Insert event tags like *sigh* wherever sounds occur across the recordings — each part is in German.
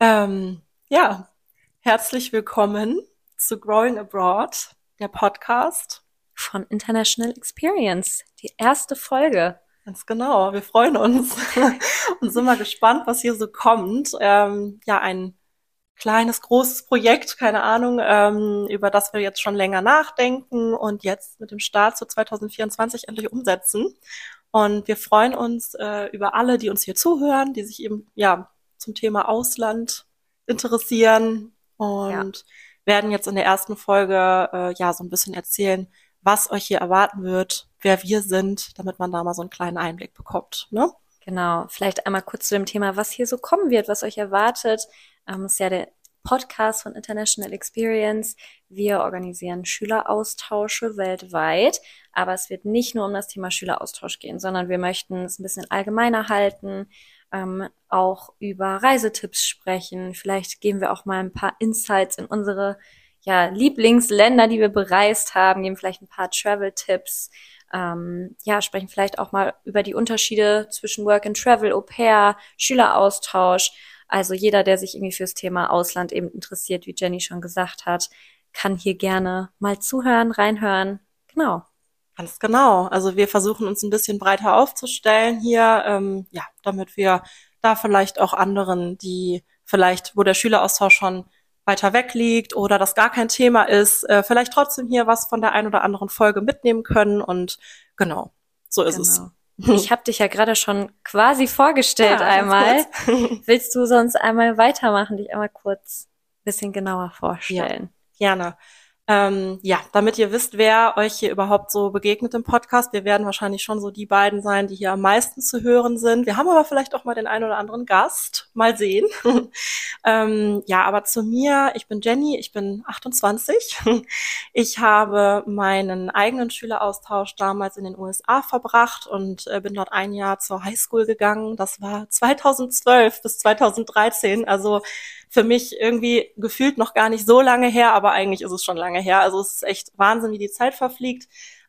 Ähm, ja, herzlich willkommen zu Growing Abroad, der Podcast von International Experience, die erste Folge. Ganz genau, wir freuen uns *laughs* und sind mal gespannt, was hier so kommt. Ähm, ja, ein kleines, großes Projekt, keine Ahnung, ähm, über das wir jetzt schon länger nachdenken und jetzt mit dem Start zu 2024 endlich umsetzen. Und wir freuen uns äh, über alle, die uns hier zuhören, die sich eben ja zum Thema Ausland interessieren und ja. werden jetzt in der ersten Folge äh, ja so ein bisschen erzählen, was euch hier erwarten wird, wer wir sind, damit man da mal so einen kleinen Einblick bekommt. Ne? Genau, vielleicht einmal kurz zu dem Thema, was hier so kommen wird, was euch erwartet. Ähm, ist ja der Podcast von International Experience. Wir organisieren Schüleraustausche weltweit, aber es wird nicht nur um das Thema Schüleraustausch gehen, sondern wir möchten es ein bisschen allgemeiner halten, ähm, auch über Reisetipps sprechen. Vielleicht geben wir auch mal ein paar Insights in unsere ja, Lieblingsländer, die wir bereist haben, geben vielleicht ein paar Travel-Tipps. Ähm, ja, sprechen vielleicht auch mal über die Unterschiede zwischen Work and Travel, Au pair, Schüleraustausch. Also jeder, der sich irgendwie fürs Thema Ausland eben interessiert, wie Jenny schon gesagt hat, kann hier gerne mal zuhören, reinhören. Genau. Ganz genau. Also wir versuchen uns ein bisschen breiter aufzustellen hier, ähm, ja, damit wir da vielleicht auch anderen, die vielleicht, wo der Schüleraustausch schon weiter weg liegt oder das gar kein Thema ist, äh, vielleicht trotzdem hier was von der ein oder anderen Folge mitnehmen können. Und genau, so ist genau. es. Ich habe dich ja gerade schon quasi vorgestellt ja, einmal. *laughs* Willst du sonst einmal weitermachen, dich einmal kurz ein bisschen genauer vorstellen? Ja, gerne. Ähm, ja, damit ihr wisst, wer euch hier überhaupt so begegnet im Podcast. Wir werden wahrscheinlich schon so die beiden sein, die hier am meisten zu hören sind. Wir haben aber vielleicht auch mal den einen oder anderen Gast. Mal sehen. *laughs* ähm, ja, aber zu mir, ich bin Jenny, ich bin 28. *laughs* ich habe meinen eigenen Schüleraustausch damals in den USA verbracht und äh, bin dort ein Jahr zur Highschool gegangen. Das war 2012 bis 2013, also für mich irgendwie gefühlt noch gar nicht so lange her, aber eigentlich ist es schon lange her. Also es ist echt Wahnsinn, wie die Zeit verfliegt.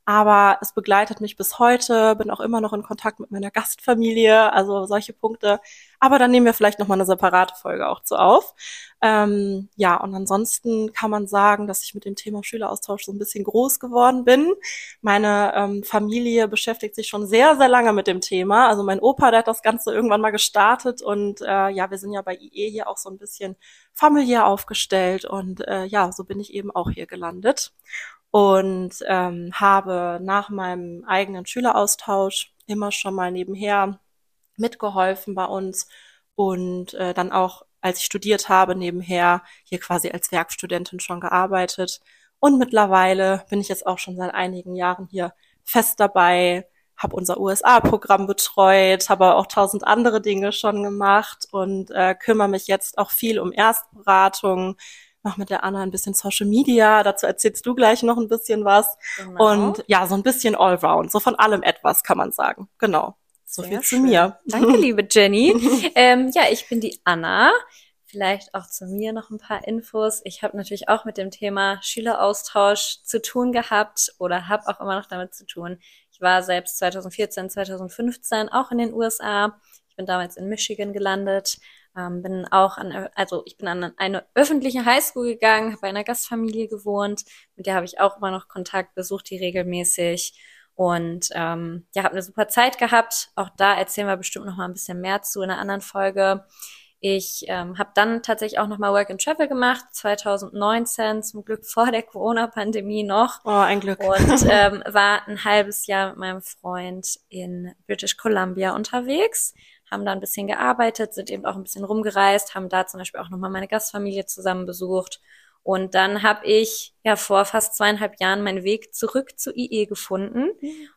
Aber es begleitet mich bis heute, bin auch immer noch in Kontakt mit meiner Gastfamilie, also solche Punkte. Aber dann nehmen wir vielleicht nochmal eine separate Folge auch zu auf. Ähm, ja, und ansonsten kann man sagen, dass ich mit dem Thema Schüleraustausch so ein bisschen groß geworden bin. Meine ähm, Familie beschäftigt sich schon sehr, sehr lange mit dem Thema. Also mein Opa, der hat das Ganze irgendwann mal gestartet und äh, ja, wir sind ja bei IE hier auch so ein bisschen familiär aufgestellt und äh, ja, so bin ich eben auch hier gelandet und ähm, habe nach meinem eigenen Schüleraustausch immer schon mal nebenher mitgeholfen bei uns und äh, dann auch, als ich studiert habe, nebenher hier quasi als Werkstudentin schon gearbeitet. Und mittlerweile bin ich jetzt auch schon seit einigen Jahren hier fest dabei, habe unser USA-Programm betreut, habe auch tausend andere Dinge schon gemacht und äh, kümmere mich jetzt auch viel um Erstberatung, noch mit der Anna ein bisschen Social Media, dazu erzählst du gleich noch ein bisschen was. Genau. Und ja, so ein bisschen Allround, so von allem etwas kann man sagen. Genau. So Sehr viel schön. zu mir. Danke, *laughs* liebe Jenny. ähm, ja, ich bin die Anna. Vielleicht auch zu mir noch ein paar Infos. Ich habe natürlich auch mit dem Thema Schüleraustausch zu tun gehabt oder habe auch immer noch damit zu tun. Ich war selbst 2014, 2015 auch in den USA. Ich bin damals in Michigan gelandet, ähm, bin auch an, also ich bin an eine öffentliche Highschool gegangen, habe bei einer Gastfamilie gewohnt, mit der habe ich auch immer noch Kontakt, besucht die regelmäßig und ähm, ja, habe eine super Zeit gehabt. Auch da erzählen wir bestimmt noch mal ein bisschen mehr zu in einer anderen Folge. Ich ähm, habe dann tatsächlich auch noch mal Work and Travel gemacht, 2019, zum Glück vor der Corona-Pandemie noch. Oh, ein Glück. Und *laughs* ähm, war ein halbes Jahr mit meinem Freund in British Columbia unterwegs, haben da ein bisschen gearbeitet, sind eben auch ein bisschen rumgereist, haben da zum Beispiel auch noch mal meine Gastfamilie zusammen besucht. Und dann habe ich ja vor fast zweieinhalb Jahren meinen Weg zurück zu IE gefunden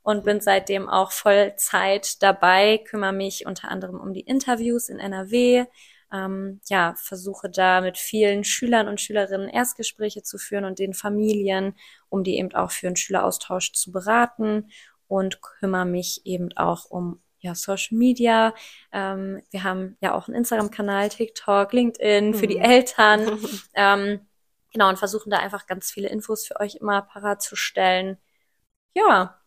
und bin seitdem auch Vollzeit dabei, kümmere mich unter anderem um die Interviews in NRW, ähm, ja, versuche da mit vielen Schülern und Schülerinnen Erstgespräche zu führen und den Familien, um die eben auch für einen Schüleraustausch zu beraten und kümmere mich eben auch um ja, Social Media. Ähm, wir haben ja auch einen Instagram-Kanal, TikTok, LinkedIn für die mhm. Eltern. *laughs* ähm, Genau, und versuchen da einfach ganz viele Infos für euch immer parat zu stellen. Ja,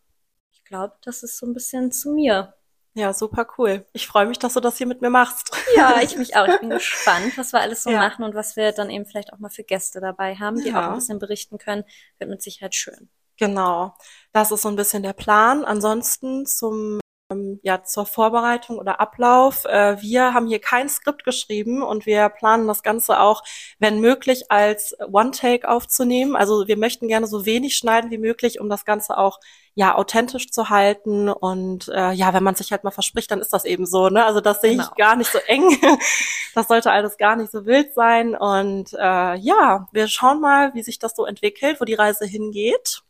ich glaube, das ist so ein bisschen zu mir. Ja, super cool. Ich freue mich, dass du das hier mit mir machst. Ja, *laughs* ich mich auch. Ich bin gespannt, was wir alles so Ja. machen und was wir dann eben vielleicht auch mal für Gäste dabei haben, die Ja. auch ein bisschen berichten können. Wird mit Sicherheit schön. Genau. Das ist so ein bisschen der Plan. Ansonsten zum ja, zur Vorbereitung oder Ablauf. Äh, wir haben hier kein Skript geschrieben und wir planen das Ganze auch, wenn möglich, als One-Take aufzunehmen. Also wir möchten gerne so wenig schneiden wie möglich, um das Ganze auch ja authentisch zu halten. Und äh, ja, wenn man sich halt mal verspricht, dann ist das eben so. Ne? Also das sehe ich Genau. gar nicht so eng. *laughs* Das sollte alles gar nicht so wild sein. Und äh, ja, wir schauen mal, wie sich das so entwickelt, wo die Reise hingeht.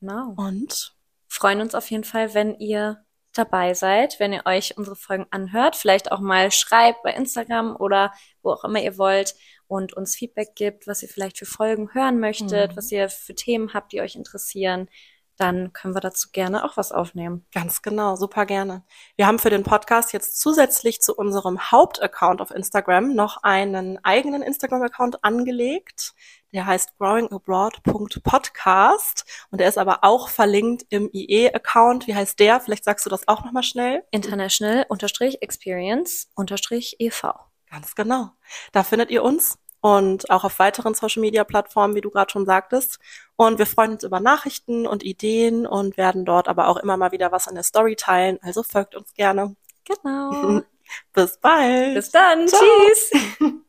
Genau. Und freuen uns auf jeden Fall, wenn ihr dabei seid, wenn ihr euch unsere Folgen anhört, vielleicht auch mal schreibt bei Instagram oder wo auch immer ihr wollt und uns Feedback gibt, was ihr vielleicht für Folgen hören möchtet, Mhm. was ihr für Themen habt, die euch interessieren, dann können wir dazu gerne auch was aufnehmen. Ganz genau, super gerne. Wir haben für den Podcast jetzt zusätzlich zu unserem Hauptaccount auf Instagram noch einen eigenen Instagram-Account angelegt. Der heißt growingabroad.podcast und der ist aber auch verlinkt im IE-Account. Wie heißt der? Vielleicht sagst du das auch nochmal schnell. International unterstrich Experience unterstrich E EV. Ganz genau. Da findet ihr uns und auch auf weiteren Social-Media-Plattformen, wie du gerade schon sagtest. Und wir freuen uns über Nachrichten und Ideen und werden dort aber auch immer mal wieder was in der Story teilen. Also folgt uns gerne. Genau. *laughs* Bis bald. Bis dann. Ciao. Tschüss. *laughs*